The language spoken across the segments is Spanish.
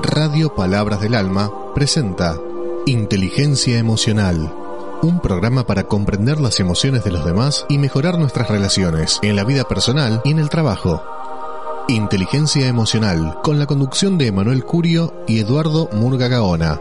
Radio Palabras del Alma presenta Inteligencia Emocional, un programa para comprender las emociones de los demás y mejorar nuestras relaciones en la vida personal y en el trabajo. Inteligencia Emocional, con la conducción de Emanuel Curio y Eduardo Murga Gaona.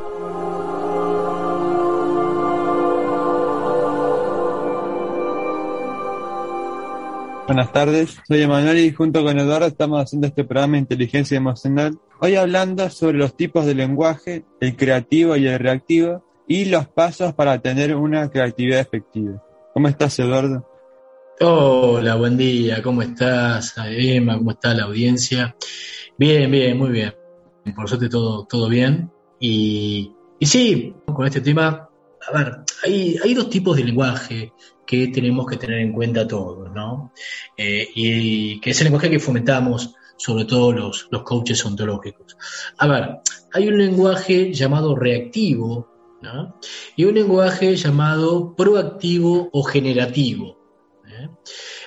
Buenas tardes, soy Emanuel y junto con Eduardo estamos haciendo este programa Inteligencia Emocional. Hoy hablando sobre los tipos de lenguaje, el creativo y el reactivo, y los pasos para tener una creatividad efectiva. ¿Cómo estás, Eduardo? Hola, buen día, ¿cómo estás, Emma? ¿Cómo está la audiencia? Bien, bien, muy bien. Por suerte todo, todo bien. Y, y sí, con este tema, a ver, hay, dos tipos de lenguaje que tenemos que tener en cuenta todos, ¿no? Eh, y, que es el lenguaje que fomentamos, sobre todo los, los coaches ontológicos. A ver, hay un lenguaje llamado reactivo. Y un lenguaje llamado proactivo o generativo. ¿eh?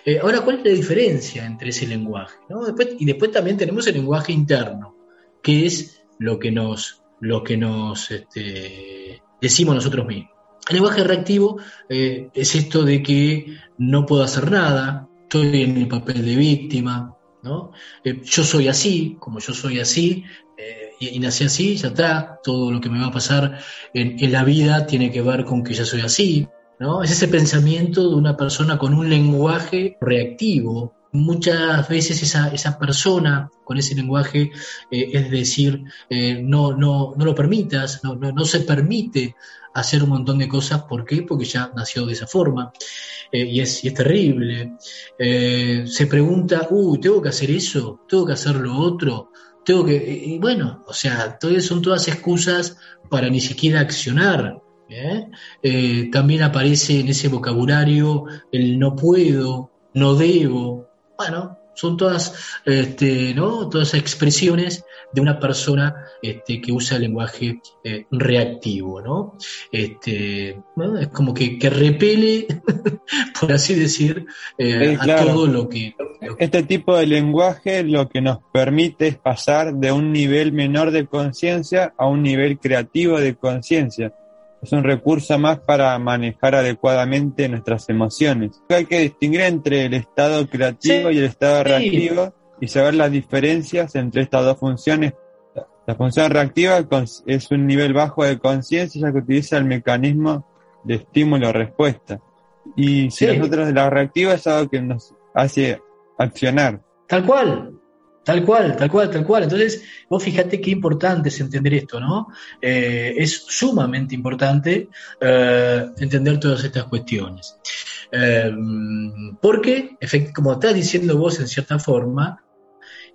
Eh, ahora, ¿cuál es la diferencia entre ese lenguaje? y después también tenemos el lenguaje interno, que es lo que nos, lo que nos este, decimos nosotros mismos. El lenguaje reactivo eh, es esto de que no puedo hacer nada, estoy en el papel de víctima, Eh, yo soy así, como yo soy así, eh, y, nací así, ya está, todo lo que me va a pasar en, en, la vida tiene que ver con que ya soy así, ¿no? Es ese pensamiento de una persona con un lenguaje reactivo, muchas veces esa, esa persona con ese lenguaje, eh, es decir, eh, no, no, no lo permitas, no, no, no, se permite hacer un montón de cosas. ¿Por qué? Porque ya nació de esa forma eh, y, es, y, es, terrible. se pregunta, uy, ¿tengo que hacer eso? ¿Tengo que hacer lo otro? Tengo que... Y bueno, o sea, todas, son todas excusas para ni siquiera accionar. también aparece en ese vocabulario el no puedo, no debo, bueno, son todas, este, ¿no? todas expresiones de una persona este, que usa el lenguaje eh, reactivo, ¿no? Este, Es como que, que repele, por así decir, eh, a todo lo que, lo que... Este tipo de lenguaje lo que nos permite es pasar de un nivel menor de conciencia a un nivel creativo de conciencia es un recurso más para manejar adecuadamente nuestras emociones. Hay que distinguir entre el estado creativo y el estado reactivo y saber las diferencias entre estas dos funciones. La función reactiva es un nivel bajo de conciencia ya que utiliza el mecanismo de estímulo-respuesta. Y si nosotros la reactiva es algo que nos hace accionar. Tal cual, Tal cual, tal cual, tal cual. Entonces, vos fíjate qué importante es entender esto, ¿no? Eh, es sumamente importante eh, entender todas estas cuestiones. Eh, porque, como estás diciendo vos en cierta forma,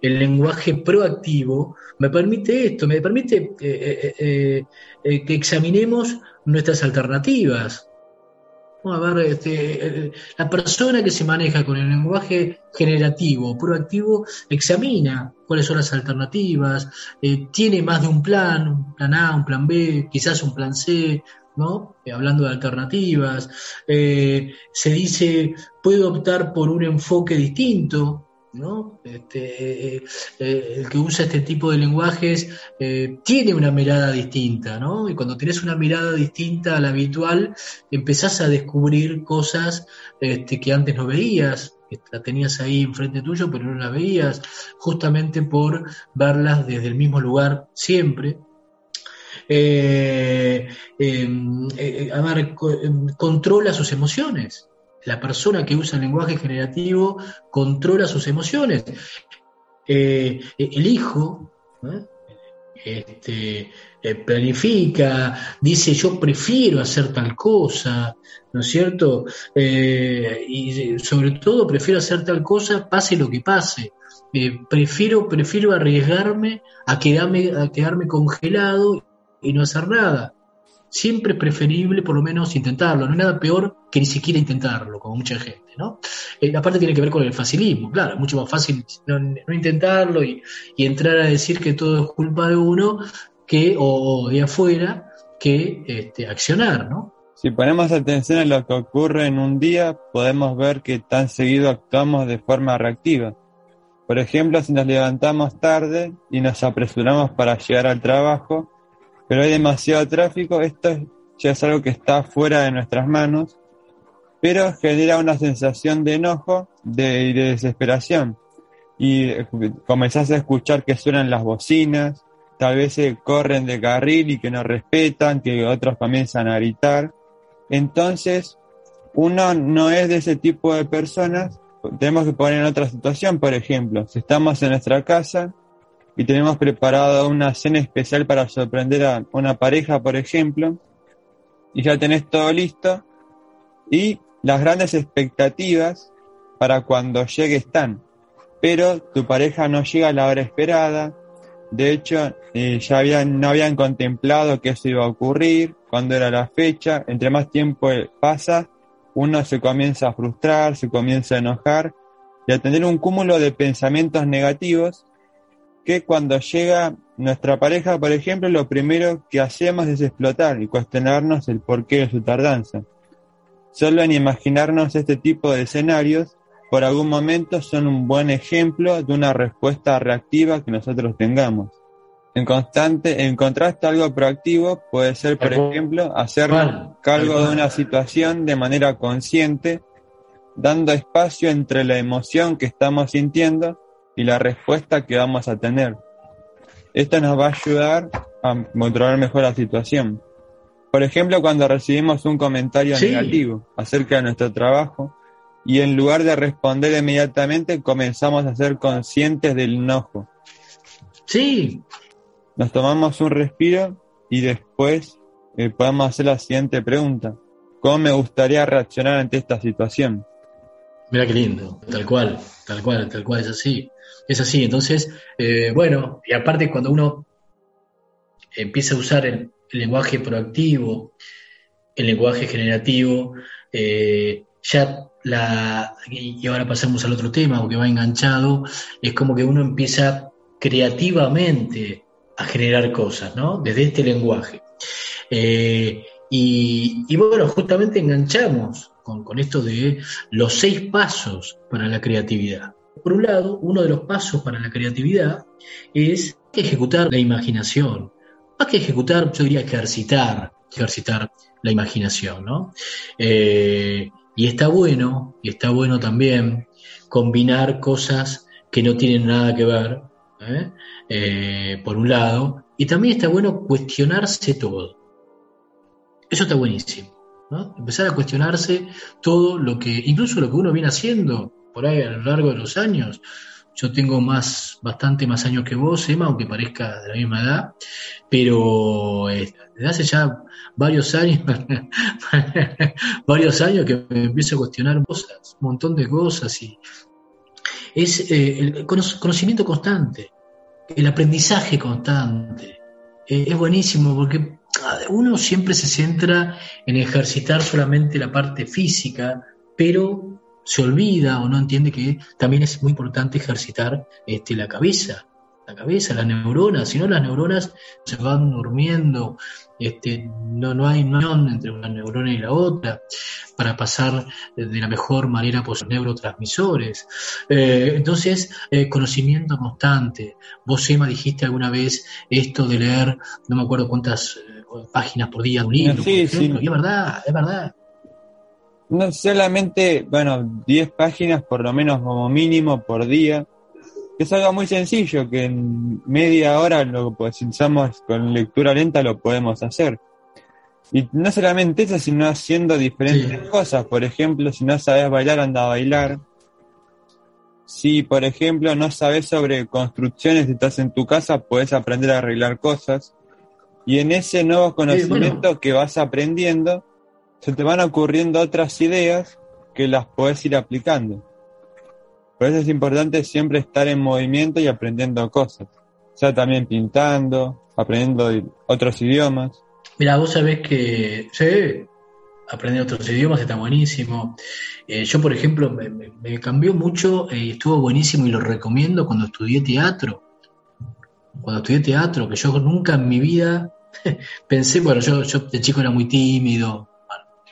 el lenguaje proactivo me permite esto, me permite que examinemos nuestras alternativas, a ver, este, la persona que se maneja con el lenguaje generativo, proactivo, examina cuáles son las alternativas, eh, tiene más de un plan, un plan A, un plan B, quizás un plan C, ¿no? Eh, hablando de alternativas, eh, se dice, puedo optar por un enfoque distinto, Este, eh, eh, el que usa este tipo de lenguajes eh, tiene una mirada distinta, ¿no? Y cuando tienes una mirada distinta a la habitual, empezás a descubrir cosas este, que antes no veías, que la tenías ahí enfrente tuyo, pero no las veías, justamente por verlas desde el mismo lugar siempre. Em, a ver, controla sus emociones la persona que usa el lenguaje generativo controla sus emociones. Eh, el hijo este, eh, planifica, dice yo prefiero hacer tal cosa, ¿no es cierto? Eh, y sobre todo prefiero hacer tal cosa pase lo que pase. prefiero, prefiero arriesgarme a quedarme, a quedarme congelado y no hacer nada siempre es preferible por lo menos intentarlo. No hay nada peor que ni siquiera intentarlo, como mucha gente, ¿no? Eh, aparte tiene que ver con el facilismo, claro, es mucho más fácil no, intentarlo y, entrar a decir que todo es culpa de uno que o, de afuera que este, accionar, ¿no? Si ponemos atención a lo que ocurre en un día, podemos ver que tan seguido actuamos de forma reactiva. Por ejemplo, si nos levantamos tarde y nos apresuramos para llegar al trabajo, pero hay demasiado tráfico, esto ya es algo que está fuera de nuestras manos, pero genera una sensación de enojo de, de desesperación. Y eh, comenzás a escuchar que suenan las bocinas, tal vez se corren de carril y que no respetan, que otros comienzan a gritar. Entonces, uno no es de ese tipo de personas, tenemos que poner en otra situación, por ejemplo, si estamos en nuestra casa y tenemos preparado una cena especial para sorprender a una pareja, por ejemplo, y ya tenés todo listo, y las grandes expectativas para cuando llegue están, pero tu pareja no llega a la hora esperada, de hecho, eh, ya habían, no habían contemplado que eso iba a ocurrir, cuando era la fecha, entre más tiempo pasa, uno se comienza a frustrar, se comienza a enojar y a tener un cúmulo de pensamientos negativos que cuando llega nuestra pareja, por ejemplo, lo primero que hacemos es explotar y cuestionarnos el porqué de su tardanza. Solo en imaginarnos este tipo de escenarios, por algún momento son un buen ejemplo de una respuesta reactiva que nosotros tengamos. En constante, en contraste, algo proactivo puede ser, por ejemplo, hacernos cargo de una situación de manera consciente, dando espacio entre la emoción que estamos sintiendo y la respuesta que vamos a tener. Esto nos va a ayudar a controlar mejor la situación. Por ejemplo, cuando recibimos un comentario negativo acerca de nuestro trabajo y en lugar de responder inmediatamente comenzamos a ser conscientes del enojo. Sí, nos tomamos un respiro y después eh, podemos hacer la siguiente pregunta. ¿Cómo me gustaría reaccionar ante esta situación? Mira qué lindo, tal cual, tal cual, tal cual, es así. Es así, entonces, eh, bueno, y aparte cuando uno empieza a usar el, lenguaje proactivo, el lenguaje generativo, eh, ya la, y ahora pasamos al otro tema, que va enganchado, es como que uno empieza creativamente a generar cosas, ¿no? Desde este lenguaje. Eh, y, bueno, justamente enganchamos con, esto de los seis pasos para la creatividad. Por un lado, uno de los pasos para la creatividad es ejecutar la imaginación. Más que ejecutar, yo diría ejercitar, ejercitar la imaginación, ¿no? Eh, y está bueno, y está bueno también combinar cosas que no tienen nada que ver, ¿eh? Eh, por un lado, y también está bueno cuestionarse todo. Eso está buenísimo. Empezar a cuestionarse todo lo que, incluso lo que uno viene haciendo por ahí a lo largo de los años. Yo tengo más, bastante más años que vos, Emma, aunque parezca de la misma edad, pero eh, desde hace ya varios años, varios años que me empiezo a cuestionar cosas, un montón de cosas y es el conocimiento constante el aprendizaje constante. Eh, es buenísimo porque uno siempre se centra en ejercitar solamente la parte física, pero se olvida o no entiende que también es muy importante ejercitar este, la cabeza, la cabeza, las neuronas, si no las neuronas se van durmiendo, este, no, no hay unión entre una neurona y la otra para pasar de la mejor manera por los neurotransmisores. Eh, entonces, eh, conocimiento constante. Vos, Emma, dijiste alguna vez esto de leer, no me acuerdo cuántas páginas por día de un libro. Sí, sí. Y es verdad, es verdad. No solamente, bueno, 10 páginas por lo menos como mínimo por día es algo muy sencillo, que en media hora lo pensamos con lectura lenta lo podemos hacer. Y no solamente eso, sino haciendo diferentes cosas. Por ejemplo, si no sabes bailar, anda a bailar. Si, por ejemplo, no sabes sobre construcciones, estás en tu casa, puedes aprender a arreglar cosas. Y en ese nuevo conocimiento que vas aprendiendo, se te van ocurriendo otras ideas que las puedes ir aplicando. Por eso es importante siempre estar en movimiento y aprendiendo cosas. O sea, también pintando, aprendiendo otros idiomas. Mira, vos sabés que, sí, aprender otros idiomas está buenísimo. Eh, yo, por ejemplo, me, cambió mucho y estuvo buenísimo y lo recomiendo cuando estudié teatro. Cuando estudié teatro, que yo nunca en mi vida pensé, bueno, yo, yo de chico era muy tímido,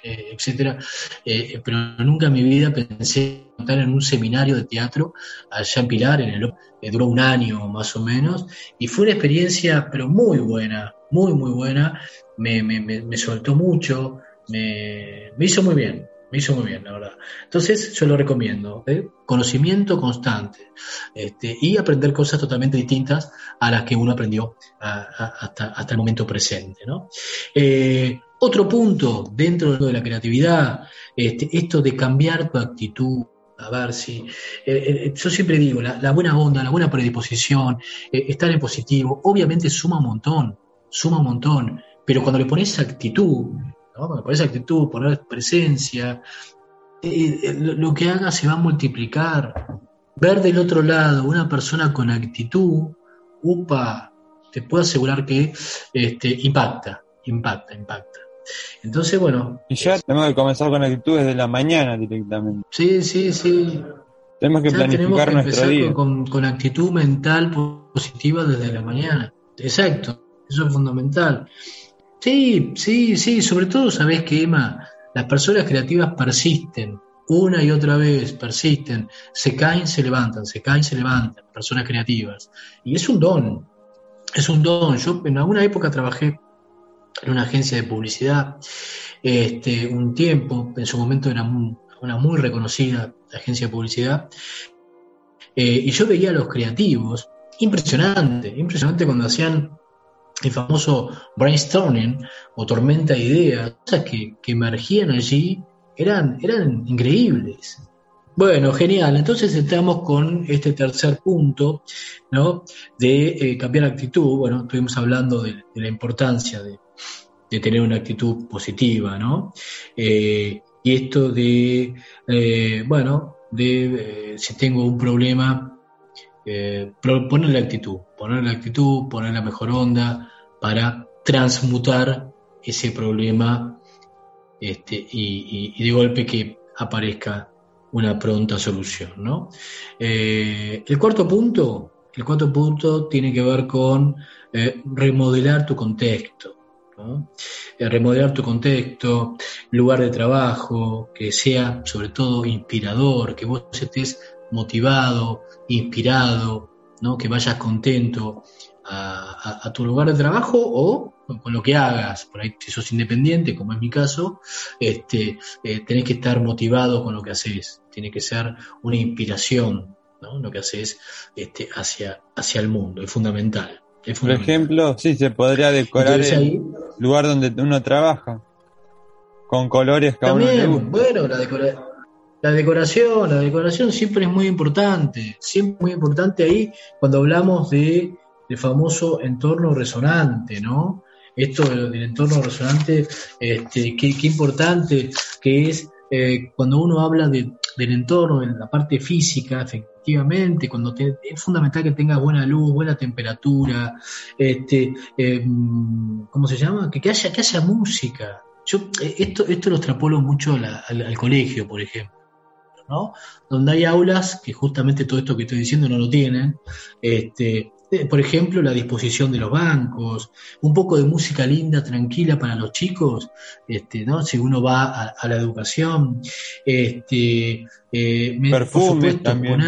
eh, etcétera, eh, pero nunca en mi vida pensé estar en un seminario de teatro allá en Pilar, en el, duró un año más o menos, y fue una experiencia, pero muy buena, muy, muy buena, me, me, me soltó mucho, me, me hizo muy bien, me hizo muy bien, la verdad. Entonces, yo lo recomiendo. ¿eh? Conocimiento constante este, y aprender cosas totalmente distintas a las que uno aprendió hasta, hasta, el momento presente. ¿no? Eh, otro punto dentro de la creatividad, este, esto de cambiar tu actitud. A ver si. Eh, yo siempre digo, la, la, buena onda, la buena predisposición, estar en positivo, obviamente suma un montón, suma un montón, pero cuando le pones actitud, por esa actitud, poner presencia, eh, eh, lo que haga se va a multiplicar. Ver del otro lado una persona con actitud, upa, te puedo asegurar que este, impacta, impacta, impacta. Entonces, bueno. Y ya tenemos que comenzar con actitud desde la mañana directamente. Sí, sí, sí. Tenemos que planificar nuestro día. Con, con actitud mental positiva desde la mañana. Exacto, eso es fundamental. Sí, sí, sí, sobre todo sabes que Emma, las personas creativas persisten, una y otra vez persisten, se caen, se levantan, se caen, se levantan, personas creativas. Y es un don, es un don. Yo en alguna época trabajé en una agencia de publicidad, este, un tiempo, en su momento era una muy reconocida agencia de publicidad, eh, y yo veía a los creativos, impresionante, impresionante cuando hacían el famoso brainstorming o tormenta de ideas, cosas que, emergían allí, eran, eran increíbles. Bueno, genial. Entonces estamos con este tercer punto, ¿no? De eh, cambiar actitud. Bueno, estuvimos hablando de, la importancia de, tener una actitud positiva, ¿no? Eh, y esto de, eh, bueno, de si tengo un problema, eh, poner la actitud, poner la actitud, poner la mejor onda para transmutar ese problema este, y, de golpe que aparezca una pronta solución. ¿no? Eh, el cuarto punto, el cuarto punto tiene que ver con eh, remodelar tu contexto. remodelar tu contexto, lugar de trabajo, que sea sobre todo inspirador, que vos estés motivado, inspirado, ¿no? que vayas contento a, tu lugar de trabajo o con lo que hagas. Por ahí, si sos independiente, como es mi caso, este, eh, tenés que estar motivado con lo que haces. Tiene que ser una inspiración, ¿no? lo que haces este, hacia, hacia el mundo. Es fundamental. Por ejemplo, sí, se podría decorar el lugar donde uno trabaja. Con colores que También, bueno, la decoración la decoración, la decoración siempre es muy importante, siempre muy importante ahí cuando hablamos de, famoso entorno resonante, ¿no? Esto del, entorno resonante, este, qué, importante que es eh, cuando uno habla del entorno, en la parte física, efectivamente, cuando es fundamental que tenga buena luz, buena temperatura, este, em, ¿cómo se llama? Que, haya, que haya música. Yo eh, esto, esto lo extrapolo mucho al colegio, por ejemplo. Donde hay aulas que justamente todo esto que estoy diciendo no lo tienen. Este, eh, por ejemplo, la disposición de los bancos, un poco de música linda, tranquila para los chicos, este, ¿no? Si uno va a, la educación, este, eh, perfume también.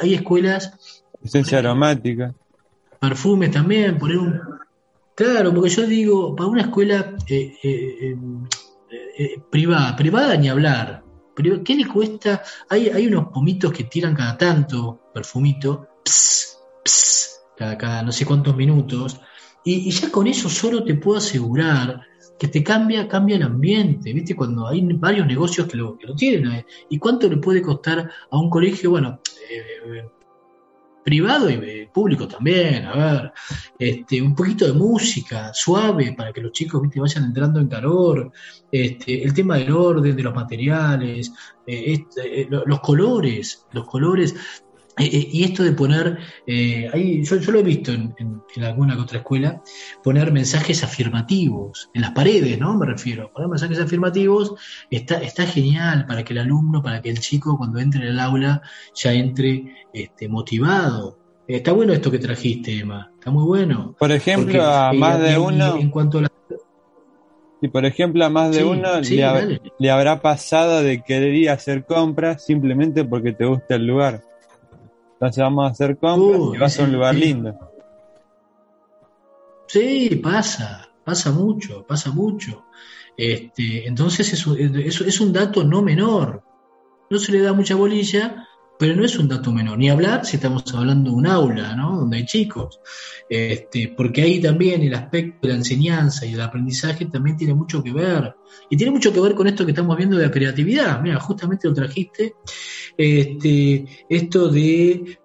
hay, escuelas. Esencia aromática. Perfume también, poner un. Claro, porque yo digo, para una escuela eh, privada, privada ni hablar, pero ¿qué le cuesta? Hay, hay unos pomitos que tiran cada tanto, perfumito, cada, cada no sé cuántos minutos, y, ya con eso solo te puedo asegurar que te cambia, cambia el ambiente, ¿viste? Cuando hay varios negocios que lo, que lo tienen. ¿eh? ¿Y cuánto le puede costar a un colegio? Bueno, eh, privado y eh, público también, a ver, este, un poquito de música suave para que los chicos vayan entrando en calor, este, el tema del orden, de los materiales, eh, este, eh, los colores, los colores, eh, y esto de poner, ahí, yo, lo he visto en, alguna otra escuela, poner mensajes afirmativos en las paredes, ¿no? Me refiero, poner mensajes afirmativos está, está genial para que el alumno, para que el chico cuando entre en el aula ya entre este, motivado. Está bueno esto que trajiste, Emma, está muy bueno. Por ejemplo, a más de uno... En cuanto a la... Si por ejemplo a más de uno le, habrá pasado de querer ir a hacer compras simplemente porque te gusta el lugar. Entonces vamos a hacer compras y vas a un lugar lindo. Sí, pasa, pasa mucho, pasa mucho. Este, entonces es, es un dato no menor. No se le da mucha bolilla, pero no es un dato menor, ni hablar si estamos hablando de un aula, ¿no? Donde hay chicos. Este, porque ahí también el aspecto de la enseñanza y del aprendizaje también tiene mucho que ver. Y tiene mucho que ver con esto que estamos viendo de la creatividad. Mira, justamente lo trajiste. Este, esto de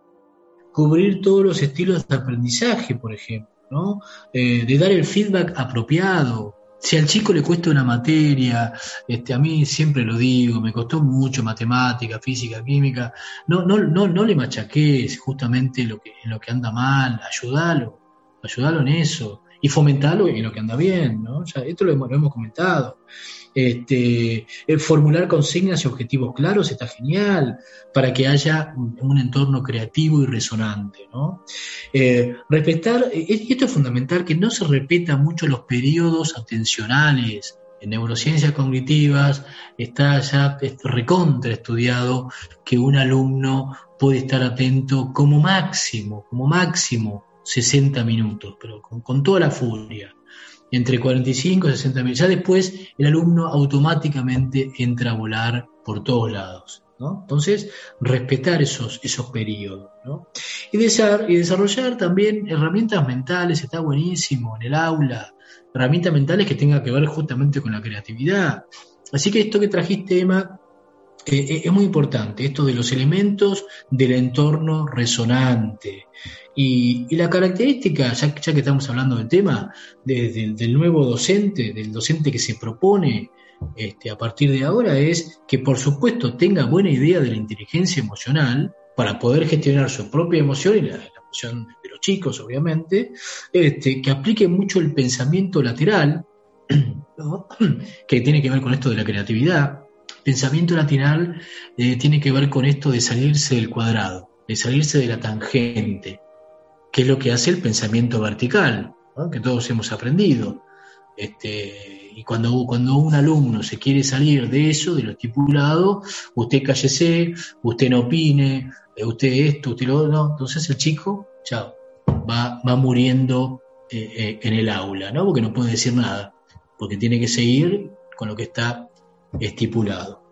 cubrir todos los estilos de aprendizaje, por ejemplo, ¿no? Eh, de dar el feedback apropiado, si al chico le cuesta una materia, este, a mí siempre lo digo, me costó mucho matemática, física, química, no, no, no, no le machaques justamente lo que, en lo que anda mal, ayúdalo, ayúdalo en eso y fomentarlo en lo que anda bien, ¿no? esto lo hemos, comentado. Este, formular consignas y objetivos claros está genial para que haya un, entorno creativo y resonante, ¿no? Eh, respetar, y esto es fundamental, que no se repita mucho los periodos atencionales, en neurociencias cognitivas está ya recontra estudiado que un alumno puede estar atento como máximo, como máximo 60 minutos, pero con, toda la furia, entre 45 y 60 minutos. Ya después el alumno automáticamente entra a volar por todos lados. ¿no? Entonces, respetar esos, esos periodos. ¿no? Y, desarrollar también herramientas mentales, está buenísimo en el aula, herramientas mentales que tengan que ver justamente con la creatividad. Así que esto que trajiste, Emma, eh, es muy importante, esto de los elementos del entorno resonante. Y, la característica, ya, que estamos hablando del tema, del nuevo docente, del docente que se propone este, a partir de ahora, es que por supuesto tenga buena idea de la inteligencia emocional para poder gestionar su propia emoción y la, emoción de los chicos, obviamente, este, que aplique mucho el pensamiento lateral, que tiene que ver con esto de la creatividad, pensamiento lateral eh, tiene que ver con esto de salirse del cuadrado, de salirse de la tangente, que es lo que hace el pensamiento vertical, que todos hemos aprendido. Este, y cuando, cuando un alumno se quiere salir de eso, de lo estipulado, usted cállese, usted no opine, eh, usted esto, usted lo no, entonces el chico, chao, va, va muriendo eh, en el aula, ¿no? Porque no puede decir nada, porque tiene que seguir con lo que está estipulado.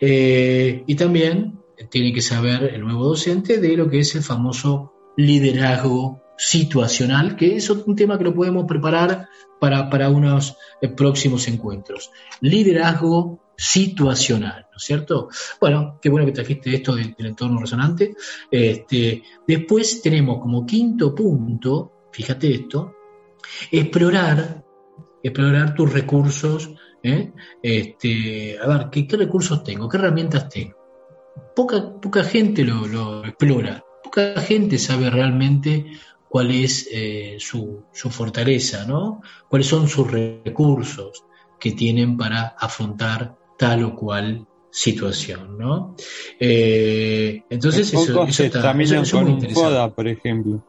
Eh, y también tiene que saber el nuevo docente de lo que es el famoso liderazgo situacional, que es un tema que lo podemos preparar para, unos eh, próximos encuentros. Liderazgo situacional, ¿no es cierto? Bueno, qué bueno que trajiste esto del, entorno resonante. Este, después tenemos como quinto punto, fíjate esto, explorar, explorar tus recursos ¿eh? Este, a ver, ¿qué, recursos tengo? ¿Qué herramientas tengo? Poca, poca gente lo, explora, poca gente sabe realmente cuál es eh, su, fortaleza, ¿no? Cuáles son sus recursos que tienen para afrontar tal o cual situación, ¿no? Eh, entonces eso, está, también con un FODA, por ejemplo.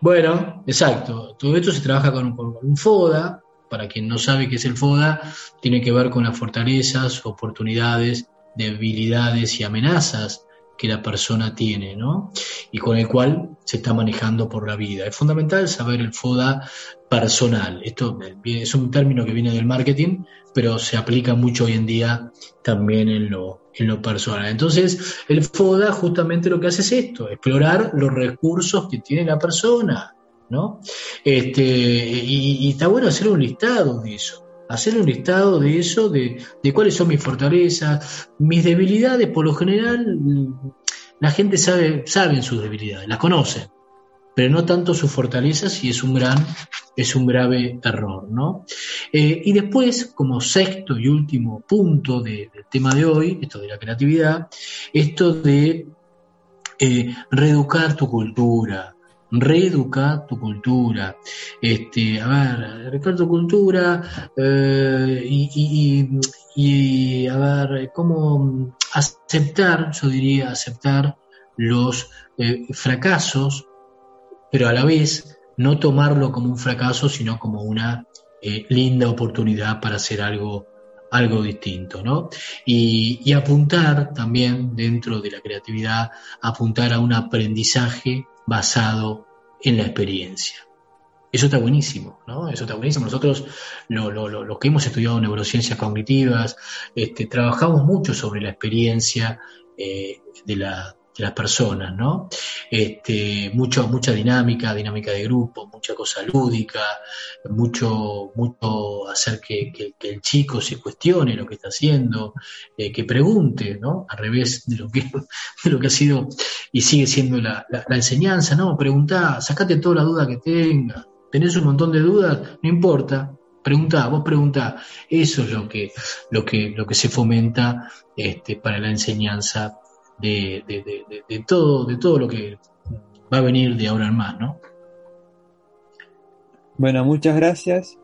Bueno, exacto. Todo esto se trabaja con un FODA, para quien no sabe qué es el FODA, tiene que ver con las fortalezas, oportunidades, debilidades y amenazas que la persona tiene, ¿no? Y con el cual se está manejando por la vida. Es fundamental saber el FODA personal. Esto es un término que viene del marketing, pero se aplica mucho hoy en día también en lo, en lo personal. Entonces, el FODA justamente lo que hace es esto, explorar los recursos que tiene la persona, ¿no? Este, y, está bueno hacer un listado de eso, hacer un listado de eso, de, cuáles son mis fortalezas, mis debilidades, por lo general la gente sabe, saben sus debilidades, las conocen, pero no tanto sus fortalezas y es un gran, es un grave error, ¿no? Eh, y después, como sexto y último punto del tema de hoy, esto de la creatividad, esto de eh, reeducar tu cultura, reeducar tu cultura. Este, a ver, reeducar tu cultura eh, y, a ver, cómo aceptar, yo diría, aceptar los eh, fracasos, pero a la vez no tomarlo como un fracaso, sino como una eh, linda oportunidad para hacer algo, algo distinto, ¿no? Y, apuntar también dentro de la creatividad, apuntar a un aprendizaje basado en la experiencia. Eso está buenísimo, ¿no? Eso está buenísimo. Nosotros, lo, lo, que hemos estudiado neurociencias cognitivas, este, trabajamos mucho sobre la experiencia eh, de, la, de las personas, ¿no? Este, mucho, mucha dinámica, dinámica de grupo, mucha cosa lúdica, mucho, mucho hacer que, el chico se cuestione lo que está haciendo, eh, que pregunte, ¿no? Al revés de lo que, de lo que ha sido y sigue siendo la, enseñanza, ¿no? Preguntá, sacate toda la duda que tenga, tenés un montón de dudas, no importa, preguntá, vos preguntá. Eso es lo que, lo que, lo que se fomenta este, para la enseñanza de, todo, de todo lo que va a venir de ahora en más, ¿no? Bueno, muchas gracias.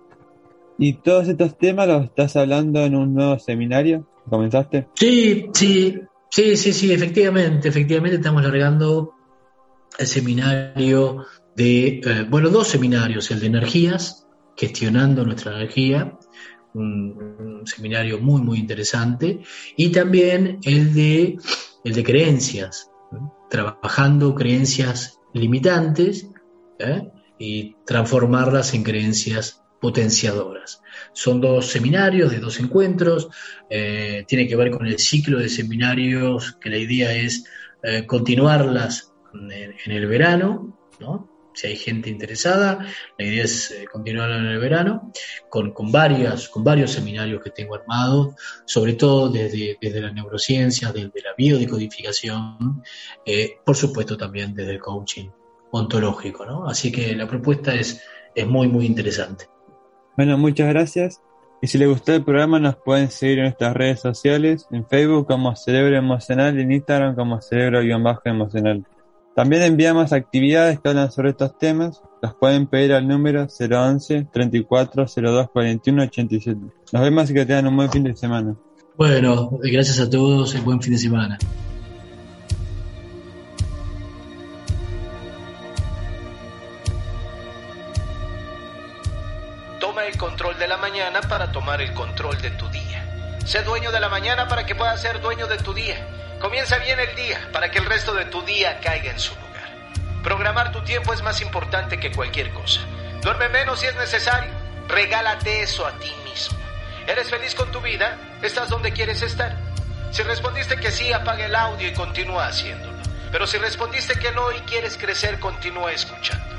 ¿Y todos estos temas los estás hablando en un nuevo seminario? ¿Comenzaste? Sí, sí, sí, sí, sí, efectivamente, efectivamente estamos largando el seminario de, eh, bueno, dos seminarios, el de energías, gestionando nuestra energía, un, seminario muy, muy interesante, y también el de el de creencias, trabajando creencias limitantes ¿eh? y transformarlas en creencias potenciadoras. Son dos seminarios de dos encuentros, eh, tiene que ver con el ciclo de seminarios que la idea es eh, continuarlas en, en, el verano, ¿no? Si hay gente interesada, la idea es eh, continuar en el verano con, con, varias, con varios seminarios que tengo armados, sobre todo desde, desde la neurociencia, desde la biodecodificación, eh, por supuesto también desde el coaching ontológico, ¿no? Así que la propuesta es, es muy, muy interesante. Bueno, muchas gracias. Y si les gustó el programa, nos pueden seguir en nuestras redes sociales, en Facebook como Cerebro Emocional y en Instagram como Cerebro-Emocional. También enviamos actividades que hablan sobre estos temas. Las pueden pedir al número 011 34 02 41 87. Nos vemos y que tengan un buen fin de semana. Bueno, gracias a todos y buen fin de semana. Toma el control de la mañana para tomar el control de tu día. Sé dueño de la mañana para que puedas ser dueño de tu día. Comienza bien el día para que el resto de tu día caiga en su lugar. Programar tu tiempo es más importante que cualquier cosa. Duerme menos si es necesario. Regálate eso a ti mismo. ¿Eres feliz con tu vida? ¿Estás donde quieres estar? Si respondiste que sí, apaga el audio y continúa haciéndolo. Pero si respondiste que no y quieres crecer, continúa escuchando.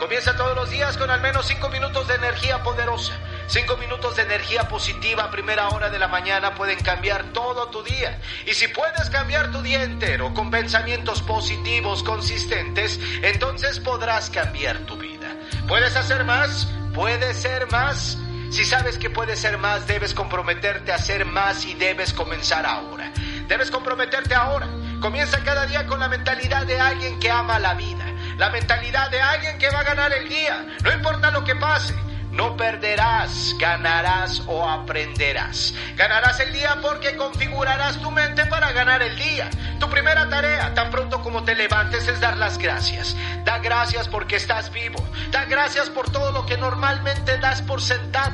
Comienza todos los días con al menos 5 minutos de energía poderosa. 5 minutos de energía positiva a primera hora de la mañana pueden cambiar todo tu día. Y si puedes cambiar tu día entero con pensamientos positivos consistentes, entonces podrás cambiar tu vida. ¿Puedes hacer más? ¿Puedes ser más? Si sabes que puedes ser más, debes comprometerte a ser más y debes comenzar ahora. Debes comprometerte ahora. Comienza cada día con la mentalidad de alguien que ama la vida la mentalidad de alguien que va a ganar el día. No importa lo que pase. No perderás, ganarás o aprenderás. Ganarás el día porque configurarás tu mente para ganar el día. Tu primera tarea, tan pronto como te levantes, es dar las gracias. Da gracias porque estás vivo. Da gracias por todo lo que normalmente das por sentado.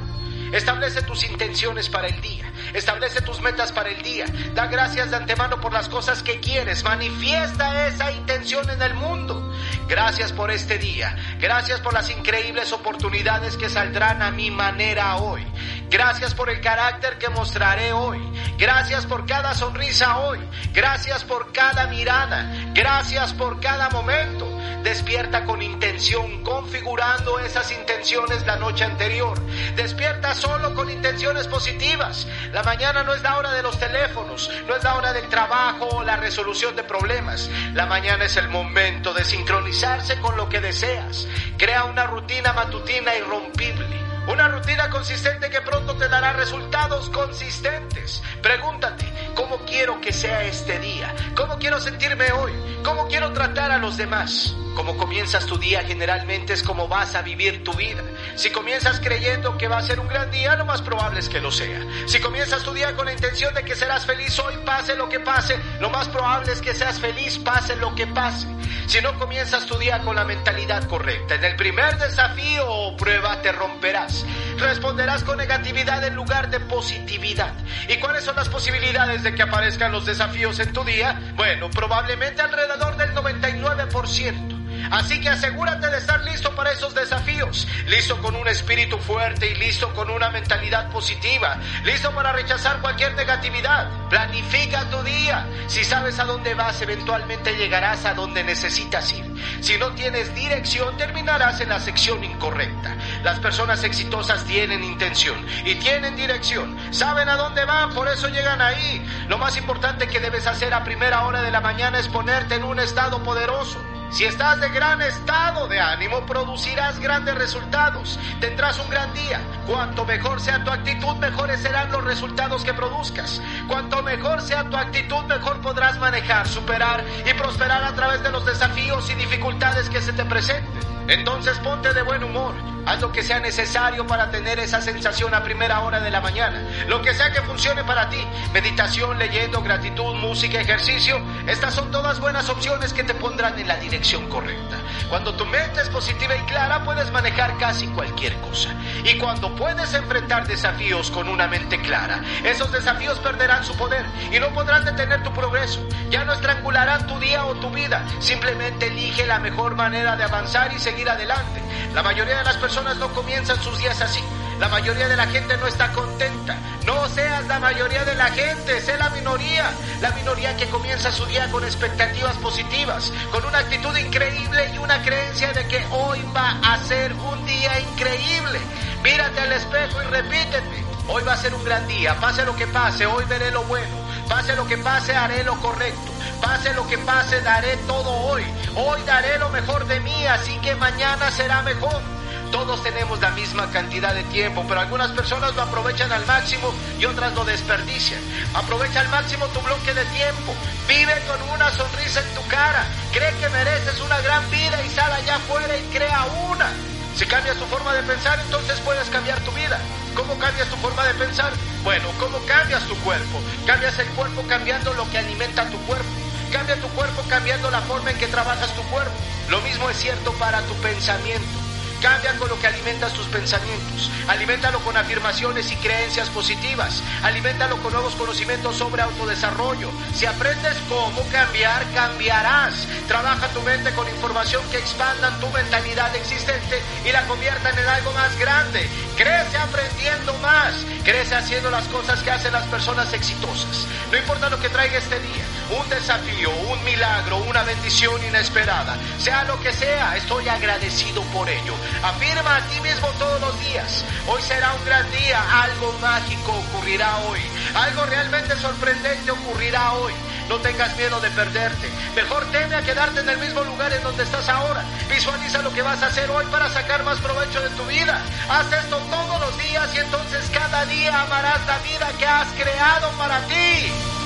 Establece tus intenciones para el día. Establece tus metas para el día. Da gracias de antemano por las cosas que quieres. Manifiesta esa intención en el mundo. Gracias por este día. Gracias por las increíbles oportunidades que saldrán a mi manera hoy. Gracias por el carácter que mostraré hoy. Gracias por cada sonrisa hoy. Gracias por cada mirada. Gracias por cada momento. Despierta con intención, configurando esas intenciones la noche anterior. Despierta solo con intenciones positivas. La mañana no es la hora de los teléfonos, no es la hora del trabajo o la resolución de problemas. La mañana es el momento de sincronizarse con lo que deseas. Crea una rutina matutina irrompible. Una rutina consistente que pronto te dará resultados consistentes. Pregúntate, ¿cómo quiero que sea este día? ¿Cómo quiero sentirme hoy? ¿Cómo quiero tratar a los demás? Como comienzas tu día generalmente es como vas a vivir tu vida. Si comienzas creyendo que va a ser un gran día, lo más probable es que lo sea. Si comienzas tu día con la intención de que serás feliz hoy, pase lo que pase, lo más probable es que seas feliz, pase lo que pase. Si no comienzas tu día con la mentalidad correcta, en el primer desafío o prueba te romperás. Responderás con negatividad en lugar de positividad. ¿Y cuáles son las posibilidades de que aparezcan los desafíos en tu día? Bueno, probablemente alrededor del 99%. Así que asegúrate de estar listo para esos desafíos, listo con un espíritu fuerte y listo con una mentalidad positiva, listo para rechazar cualquier negatividad. Planifica tu día. Si sabes a dónde vas, eventualmente llegarás a donde necesitas ir. Si no tienes dirección, terminarás en la sección incorrecta. Las personas exitosas tienen intención y tienen dirección. Saben a dónde van, por eso llegan ahí. Lo más importante que debes hacer a primera hora de la mañana es ponerte en un estado poderoso. Si estás de gran estado de ánimo, producirás grandes resultados. Tendrás un gran día. Cuanto mejor sea tu actitud, mejores serán los resultados que produzcas. Cuanto mejor sea tu actitud, mejor podrás manejar, superar y prosperar a través de los desafíos y dificultades que se te presenten. Entonces ponte de buen humor. Haz lo que sea necesario para tener esa sensación a primera hora de la mañana. Lo que sea que funcione para ti. Meditación, leyendo, gratitud, música, ejercicio. Estas son todas buenas opciones que te pondrán en la dirección correcta. Cuando tu mente es positiva y clara, puedes manejar casi cualquier cosa. Y cuando puedes enfrentar desafíos con una mente clara, esos desafíos perderán su poder y no podrán detener tu progreso. Ya no estrangularán tu día o tu vida. Simplemente elige la mejor manera de avanzar y seguir adelante. La mayoría de las personas no comienzan sus días así. La mayoría de la gente no está contenta. No seas la mayoría de la gente, sé la minoría. La minoría que comienza su día con expectativas positivas, con una actitud increíble y una creencia de que hoy va a ser un día increíble. Mírate al espejo y repítete. Hoy va a ser un gran día, pase lo que pase, hoy veré lo bueno. Pase lo que pase, haré lo correcto. Pase lo que pase, daré todo hoy. Hoy daré lo mejor de mí, así que mañana será mejor. Todos tenemos la misma cantidad de tiempo, pero algunas personas lo aprovechan al máximo y otras lo desperdician. Aprovecha al máximo tu bloque de tiempo. Vive con una sonrisa en tu cara. Cree que mereces una gran vida y sal allá afuera y crea una. Si cambias tu forma de pensar, entonces puedes cambiar tu vida. ¿Cómo cambias tu forma de pensar? Bueno, ¿cómo cambias tu cuerpo? Cambias el cuerpo cambiando lo que alimenta tu cuerpo. Cambia tu cuerpo cambiando la forma en que trabajas tu cuerpo. Lo mismo es cierto para tu pensamiento. Cambia con lo que alimentas tus pensamientos. Aliméntalo con afirmaciones y creencias positivas. Aliméntalo con nuevos conocimientos sobre autodesarrollo. Si aprendes cómo cambiar, cambiarás. Trabaja tu mente con información que expandan tu mentalidad existente y la conviertan en algo más grande. Crece aprendiendo más. Crece haciendo las cosas que hacen las personas exitosas. No importa lo que traiga este día. Un desafío, un milagro, una bendición inesperada. Sea lo que sea, estoy agradecido por ello. Afirma a ti mismo todos los días. Hoy será un gran día. Algo mágico ocurrirá hoy. Algo realmente sorprendente ocurrirá hoy. No tengas miedo de perderte. Mejor teme a quedarte en el mismo lugar en donde estás ahora. Visualiza lo que vas a hacer hoy para sacar más provecho de tu vida. Haz esto todos los días y entonces cada día amarás la vida que has creado para ti.